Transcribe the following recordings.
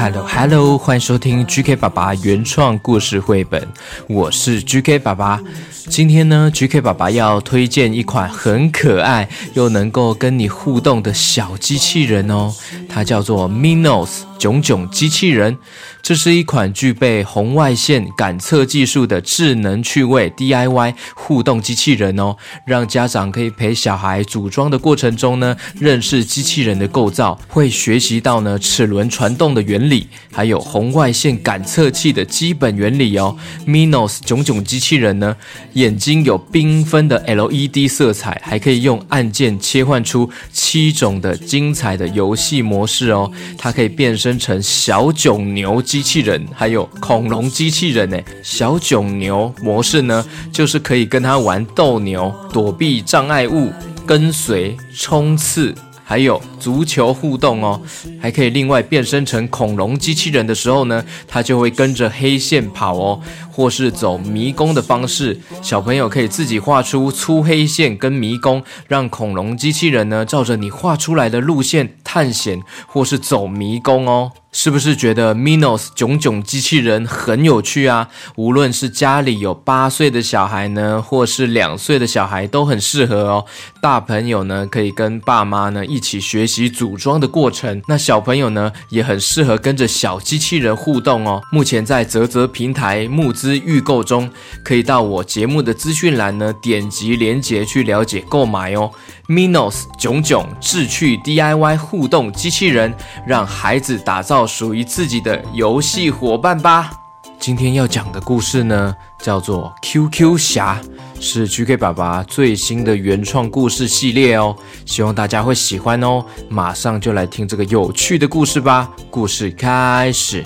Hello Hello，欢迎收听 GK 爸爸原创故事绘本，我是 GK 爸爸。今天呢，GK 爸爸要推荐一款很可爱又能够跟你互动的小机器人哦，它叫做 Minos。囧囧机器人，这是一款具备红外线感测技术的智能趣味 DIY 互动机器人哦，让家长可以陪小孩组装的过程中呢，认识机器人的构造，会学习到呢齿轮传动的原理，还有红外线感测器的基本原理哦。Minos 囧囧机器人呢，眼睛有缤纷的 LED 色彩，还可以用按键切换出七种的精彩的游戏模式哦，它可以变身。成小囧牛机机器人，还有恐龙机器人呢。小囧牛模式呢，就是可以跟他玩斗牛、躲避障碍物、跟随、冲刺，还有足球互动哦。还可以另外变身成恐龙机器人的时候呢，它就会跟着黑线跑哦。或是走迷宫的方式，小朋友可以自己画出粗黑线跟迷宫，让恐龙机器人呢照着你画出来的路线探险，或是走迷宫哦。是不是觉得 Minos 囧囧机器人很有趣啊？无论是家里有八岁的小孩呢，或是两岁的小孩都很适合哦。大朋友呢可以跟爸妈呢一起学习组装的过程，那小朋友呢也很适合跟着小机器人互动哦。目前在泽泽平台募资。预购中，可以到我节目的资讯栏呢，点击链接去了解购买哦。Minos 囧囧智趣 DIY 互动机器人，让孩子打造属于自己的游戏伙伴吧。今天要讲的故事呢，叫做 QQ 侠，是 GK 爸爸最新的原创故事系列哦，希望大家会喜欢哦。马上就来听这个有趣的故事吧，故事开始。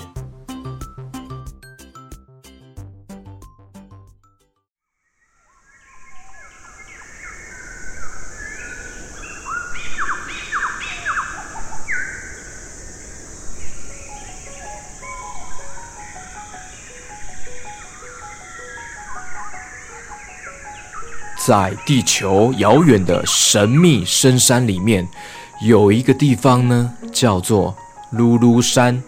在地球遥远的神秘深山里面，有一个地方呢，叫做噜噜山。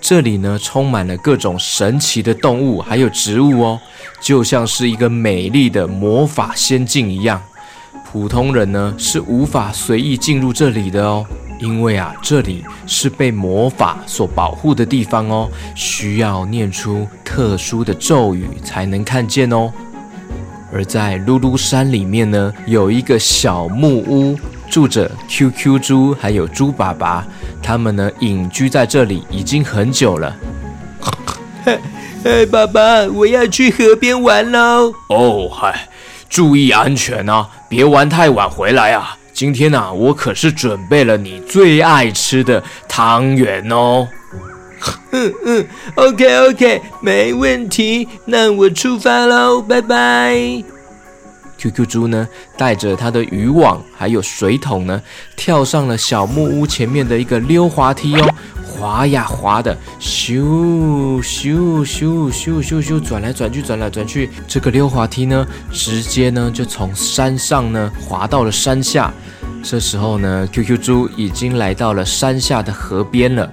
这里呢，充满了各种神奇的动物，还有植物哦，就像是一个美丽的魔法仙境一样。普通人呢，是无法随意进入这里的哦，因为啊，这里是被魔法所保护的地方哦，需要念出特殊的咒语才能看见哦。而在噜噜山里面呢，有一个小木屋，住着 QQ 猪还有猪爸爸，他们呢隐居在这里已经很久了。嘿，爸爸，我要去河边玩喽！哦，嗨，注意安全啊，别玩太晚回来啊！今天啊，我可是准备了你最爱吃的汤圆哦。嗯嗯，OK OK，没问题，那我出发喽，拜拜。QQ 猪呢，带着他的渔网还有水桶呢，跳上了小木屋前面的一个溜滑梯哦，滑呀滑的，咻咻咻咻咻咻，转来转去，转来转去。这个溜滑梯呢，直接呢就从山上呢滑到了山下。这时候呢，QQ 猪已经来到了山下的河边了。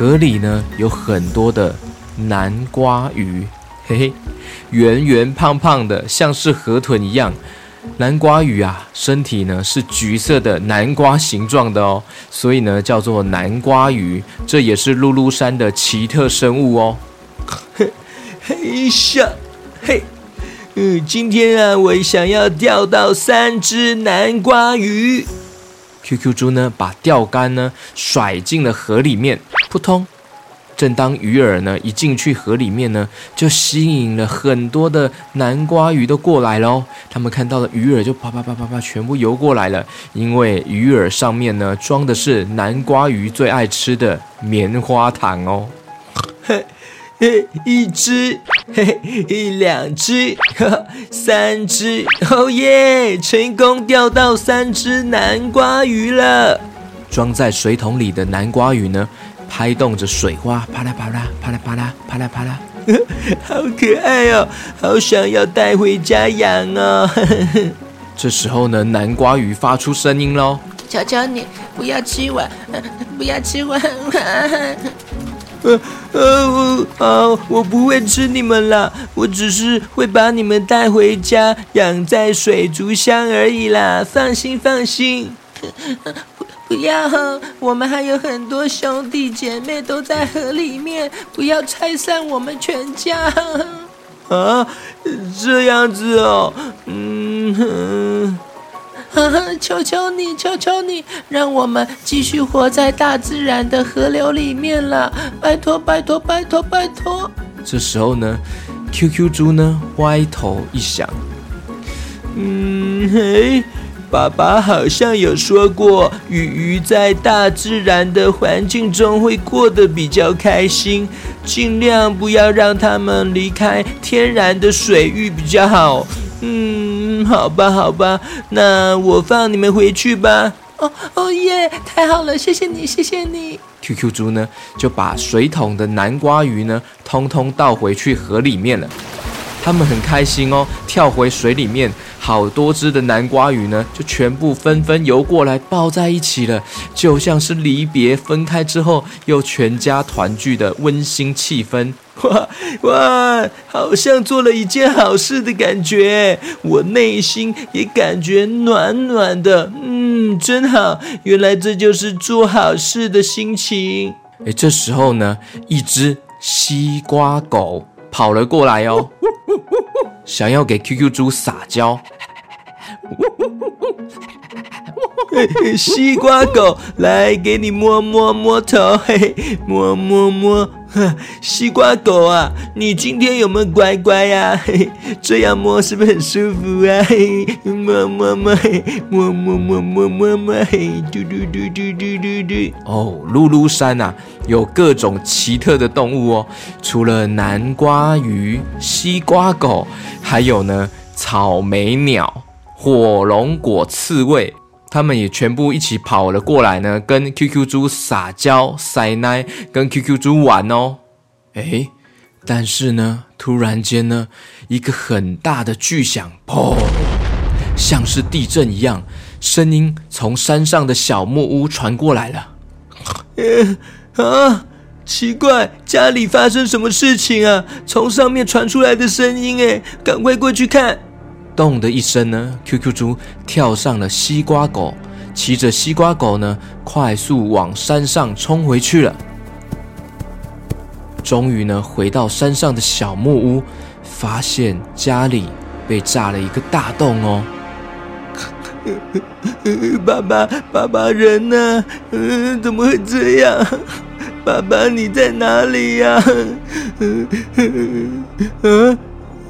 河里呢有很多的南瓜鱼，嘿嘿，圆圆胖胖的，像是河豚一样。南瓜鱼啊，身体呢是橘色的南瓜形状的哦，所以呢叫做南瓜鱼。这也是噜噜山的奇特生物哦。嘿，嘿下，嘿，嗯，今天啊，我想要钓到三只南瓜鱼。QQ 猪呢把钓竿呢甩进了河里面。扑通，正当鱼儿呢一进去河里面呢，就吸引了很多的南瓜鱼都过来喽。他们看到了鱼儿，就啪啪啪啪啪全部游过来了。因为鱼饵上面呢装的是南瓜鱼最爱吃的棉花糖哦。嘿，嘿，一只，嘿，一两只，三只，哦耶！成功钓到三只南瓜鱼了。装在水桶里的南瓜鱼呢，拍动着水花，啪啦啪啦，啪啦啪啦，啪啦啪啦，好可爱哦，好想要带回家养哦。这时候呢，南瓜鱼发出声音喽：“求求你不要吃我，不要吃我。”呃呃，好，我不会吃你们了，我只是会把你们带回家养在水族箱而已啦，放心放心。不要，我们还有很多兄弟姐妹都在河里面，不要拆散我们全家。啊，这样子哦，嗯，求求你，求求你，让我们继续活在大自然的河流里面了，拜托，拜托，拜托，拜托。这时候呢，QQ 猪呢歪头一想，嗯嘿。爸爸好像有说过，鱼鱼在大自然的环境中会过得比较开心，尽量不要让他们离开天然的水域比较好。嗯，好吧，好吧，那我放你们回去吧。哦哦耶，太好了，谢谢你，谢谢你。QQ 猪呢就把水桶的南瓜鱼呢通通倒回去河里面了。他们很开心哦，跳回水里面。好多只的南瓜鱼呢，就全部纷纷游过来抱在一起了，就像是离别分开之后又全家团聚的温馨气氛。哇哇，好像做了一件好事的感觉，我内心也感觉暖暖的。嗯，真好，原来这就是做好事的心情。哎，这时候呢，一只西瓜狗跑了过来哦。想要给 QQ 猪撒娇，西瓜狗来给你摸摸摸头，嘿，摸摸摸，西瓜狗啊，你今天有没有乖乖呀？嘿，这样摸是不是很舒服啊？嘿，摸摸摸，摸摸摸摸摸摸，嘿，嘟嘟嘟嘟嘟嘟嘟。哦，噜噜山呐，有各种奇特的动物哦，除了南瓜鱼、西瓜狗。还有呢，草莓鸟、火龙果刺猬，他们也全部一起跑了过来呢，跟 QQ 猪撒娇、塞奶，跟 QQ 猪玩哦。诶，但是呢，突然间呢，一个很大的巨响，砰，像是地震一样，声音从山上的小木屋传过来了。啊！奇怪，家里发生什么事情啊？从上面传出来的声音，哎，赶快过去看！咚的一声呢，QQ 猪跳上了西瓜狗，骑着西瓜狗呢，快速往山上冲回去了。终于呢，回到山上的小木屋，发现家里被炸了一个大洞哦。爸爸，爸爸人呢？嗯，怎么会这样？爸爸，你在哪里呀？嗯 嗯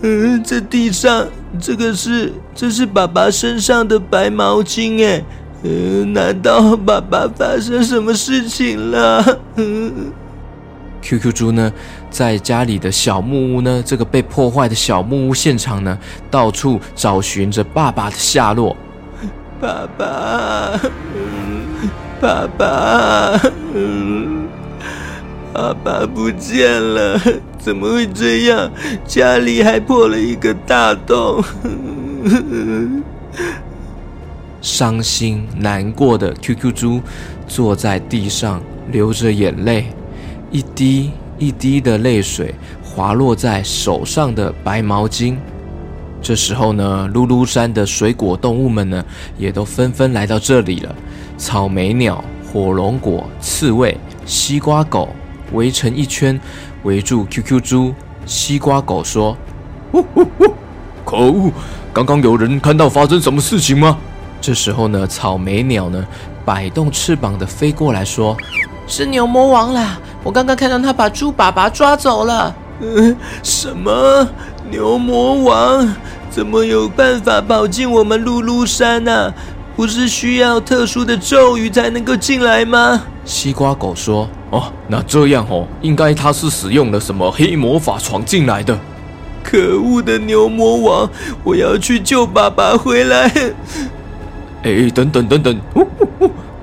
嗯，这地上这个是这是爸爸身上的白毛巾哎，嗯，难道爸爸发生什么事情了？嗯，QQ 猪呢，在家里的小木屋呢，这个被破坏的小木屋现场呢，到处找寻着爸爸的下落。爸爸，嗯，爸爸，嗯。爸爸不见了，怎么会这样？家里还破了一个大洞。伤心难过的 QQ 猪坐在地上，流着眼泪，一滴一滴的泪水滑落在手上的白毛巾。这时候呢，噜噜山的水果动物们呢，也都纷纷来到这里了。草莓鸟、火龙果、刺猬、西瓜狗。围成一圈，围住 QQ 猪。西瓜狗说：“呜呜呜！可恶！刚刚有人看到发生什么事情吗？”这时候呢，草莓鸟呢，摆动翅膀的飞过来说：“是牛魔王啦！我刚刚看到他把猪爸爸抓走了。嗯，什么？牛魔王怎么有办法跑进我们噜噜山呢、啊？不是需要特殊的咒语才能够进来吗？西瓜狗说：“哦，那这样哦，应该他是使用了什么黑魔法闯进来的。”可恶的牛魔王！我要去救爸爸回来。哎，等等等等，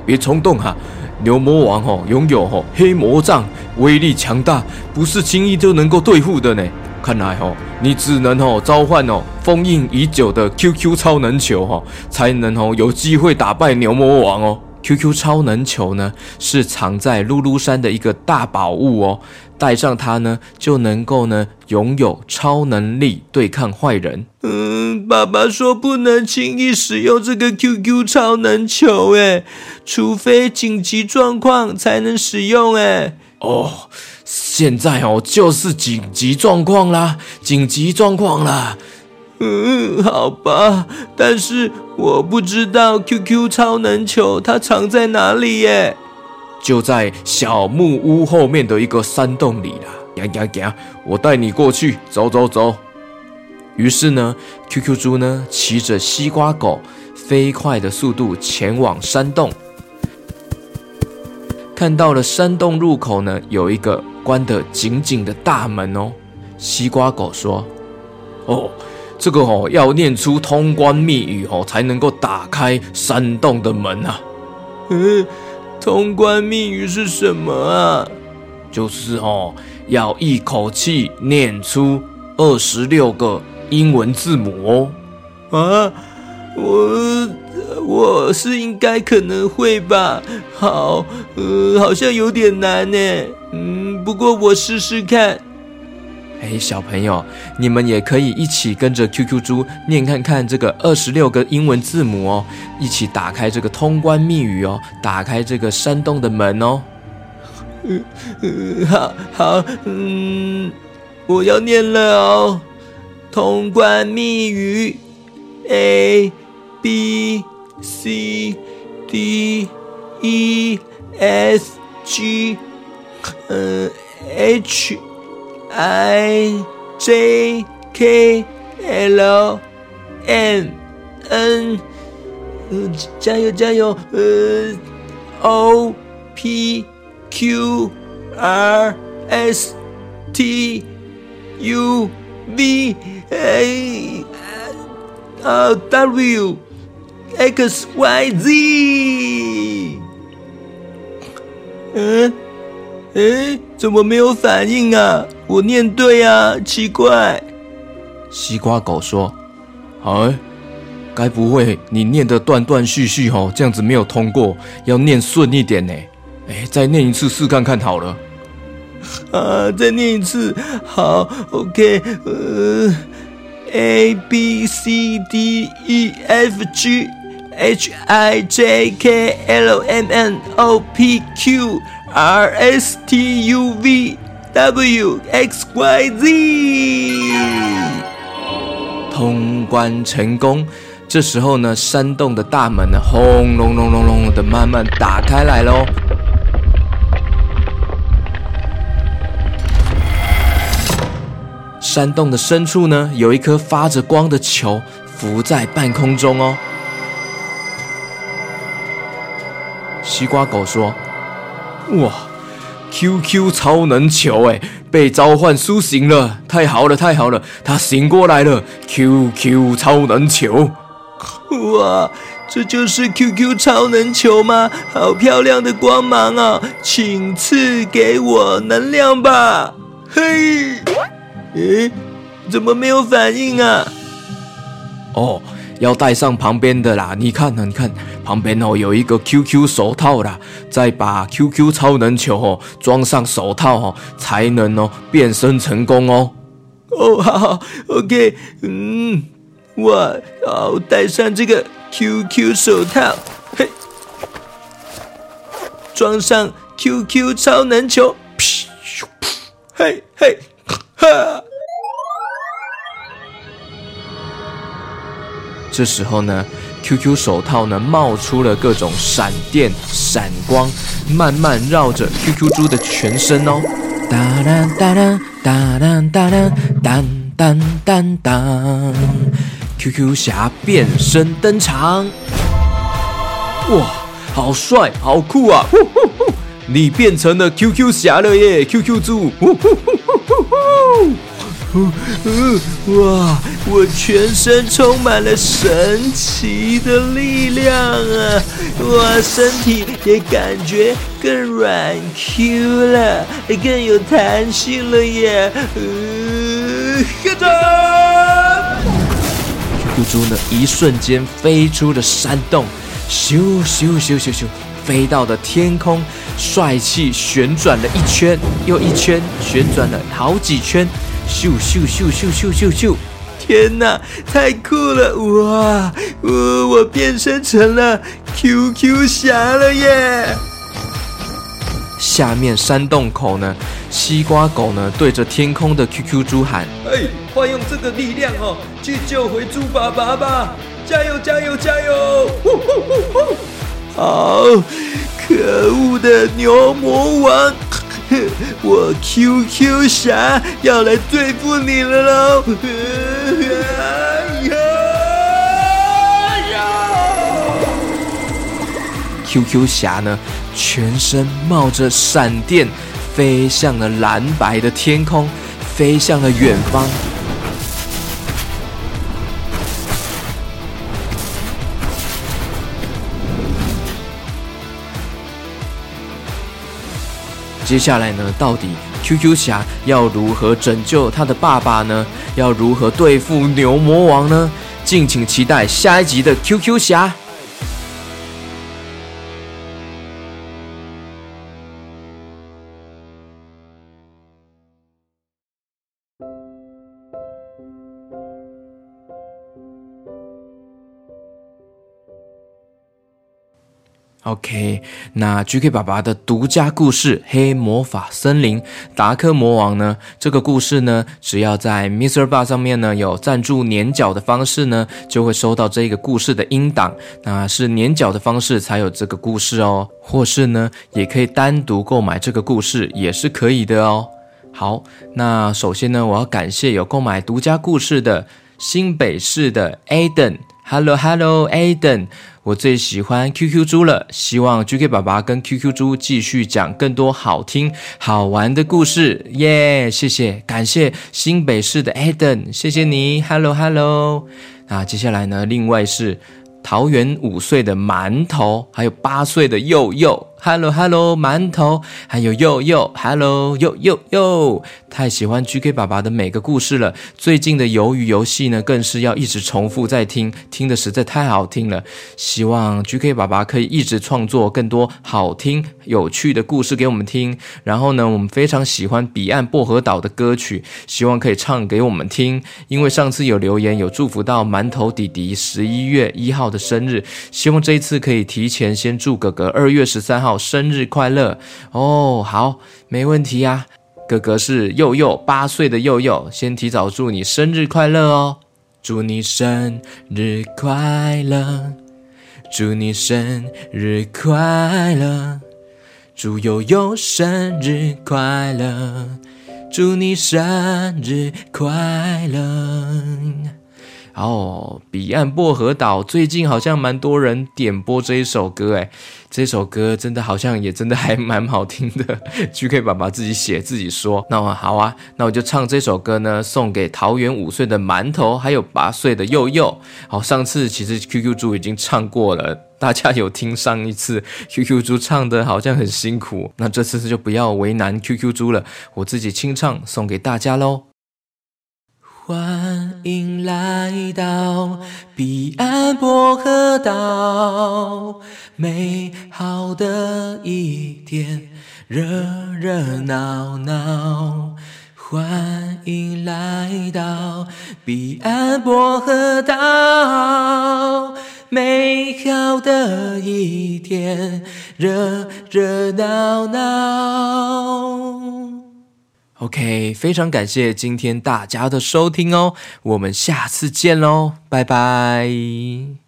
别冲动哈！牛魔王哦，拥有哦黑魔杖，威力强大，不是轻易就能够对付的呢。看来哦，你只能哦召唤哦封印已久的 QQ 超能球哈，才能哦有机会打败牛魔王哦。QQ 超能球呢，是藏在噜噜山的一个大宝物哦，带上它呢，就能够呢拥有超能力对抗坏人。嗯，爸爸说不能轻易使用这个 QQ 超能球，诶，除非紧急状况才能使用，诶。哦。现在哦，就是紧急状况啦，紧急状况啦。嗯，好吧，但是我不知道 QQ 超能球它藏在哪里耶。就在小木屋后面的一个山洞里啦。呀呀呀！我带你过去，走走走。于是呢，QQ 猪呢骑着西瓜狗，飞快的速度前往山洞。看到了山洞入口呢，有一个关得紧紧的大门哦。西瓜狗说：“哦，这个哦要念出通关密语哦，才能够打开山洞的门啊。”嗯，通关密语是什么啊？就是哦，要一口气念出二十六个英文字母哦。啊，我。我是应该可能会吧，好，呃，好像有点难呢，嗯，不过我试试看。哎，小朋友，你们也可以一起跟着 QQ 猪念看看这个二十六个英文字母哦，一起打开这个通关密语哦，打开这个山洞的门哦。嗯嗯，好好，嗯，我要念了哦，通关密语 A B。C D E S G，嗯，H I J K L M N，加油加油，呃，O P Q R S T U V A，，W。X Y Z，嗯，哎，怎么没有反应啊？我念对啊，奇怪。西瓜狗说：“哎，该不会你念的断断续续哦，这样子没有通过，要念顺一点呢？哎，再念一次试看看好了。啊，再念一次，好，OK，呃，A B C D E F G。H I J K L M N O P Q R S T U V W X Y Z，通关成功。这时候呢，山洞的大门呢，轰隆隆隆隆的慢慢打开来喽。山洞的深处呢，有一颗发着光的球浮在半空中哦。西瓜狗说：“哇，QQ 超能球哎，被召唤苏醒了！太好了，太好了，他醒过来了！QQ 超能球，哇，这就是 QQ 超能球吗？好漂亮的光芒啊！请赐给我能量吧！嘿，诶，怎么没有反应啊？哦。”要戴上旁边的啦，你看呢，你看旁边哦，有一个 QQ 手套啦，再把 QQ 超能球哦装上手套哦，才能哦变身成功哦。哦，好好，OK，嗯，我要戴上这个 QQ 手套，嘿，装上 QQ 超能球，噗咻噗，嘿嘿，哈。这时候呢，QQ 手套呢冒出了各种闪电、闪光，慢慢绕着 QQ 猪的全身哦。哒啦哒啦哒啦哒啦当当当当，QQ 侠变身登场！哇，好帅，好酷啊！呼呼呼，你变成了 QQ 侠了耶，QQ 猪！呼呼呼呼呼呼。嗯嗯，哇！我全身充满了神奇的力量啊！哇，身体也感觉更软 Q 了，更有弹性了耶！嗯，看着，QQ 猪呢，一瞬间飞出了山洞，咻咻咻咻咻，飞到了天空，帅气旋转了一圈又一圈，旋转了好几圈。咻咻咻咻咻咻咻！天哪，太酷了！哇，我我变身成了 QQ 侠了耶！下面山洞口呢，西瓜狗呢对着天空的 QQ 猪喊：“哎，快用这个力量哦，去救回猪爸爸吧！加油加油加油！”呼呼呼呼！好，可恶的牛魔王！我 QQ 侠要来对付你了喽！QQ 侠呢，全身冒着闪电，飞向了蓝白的天空，飞向了远方。接下来呢，到底 QQ 侠要如何拯救他的爸爸呢？要如何对付牛魔王呢？敬请期待下一集的 QQ 侠。OK，那 GK 爸爸的独家故事《黑魔法森林》达克魔王呢？这个故事呢，只要在 MixerBox 上面呢有赞助年缴的方式呢，就会收到这个故事的音档。那是年缴的方式才有这个故事哦，或是呢，也可以单独购买这个故事，也是可以的哦。好，那首先呢，我要感谢有购买独家故事的新北市的 Aden。Hello Hello Aden，我最喜欢 QQ 猪了，希望 GK 爸爸跟 QQ 猪继续讲更多好听好玩的故事，耶！谢谢，感谢新北市的 Aden，谢谢你，Hello Hello。那接下来呢，另外是。桃园五岁的馒头，还有八岁的佑佑，Hello Hello，馒头，还有佑佑，Hello 佑佑佑，太喜欢 GK 爸爸的每个故事了。最近的鱿鱼游戏呢，更是要一直重复在听，听得实在太好听了。希望 GK 爸爸可以一直创作更多好听有趣的故事给我们听。然后呢，我们非常喜欢彼岸薄荷岛的歌曲，希望可以唱给我们听。因为上次有留言有祝福到馒头弟弟十一月一号的。生日，希望这一次可以提前先祝哥哥二月十三号生日快乐哦。好，没问题呀。哥哥是佑佑，八岁的佑佑，先提早祝你生日快乐哦。祝你生日快乐，祝你生日快乐，祝佑佑生日快乐，祝你生日快乐。哦，彼岸薄荷岛最近好像蛮多人点播这一首歌，诶，这首歌真的好像也真的还蛮好听的。GK 爸爸自己写自己说，那我好啊，那我就唱这首歌呢，送给桃园五岁的馒头，还有八岁的佑佑。好，上次其实 QQ 猪已经唱过了，大家有听上一次 QQ 猪唱的好像很辛苦，那这次就不要为难 QQ 猪了，我自己清唱送给大家喽。欢迎来到彼岸薄荷岛，美好的一天，热热闹闹。欢迎来到彼岸薄荷岛，美好的一天，热热闹闹。OK，非常感谢今天大家的收听哦，我们下次见喽，拜拜。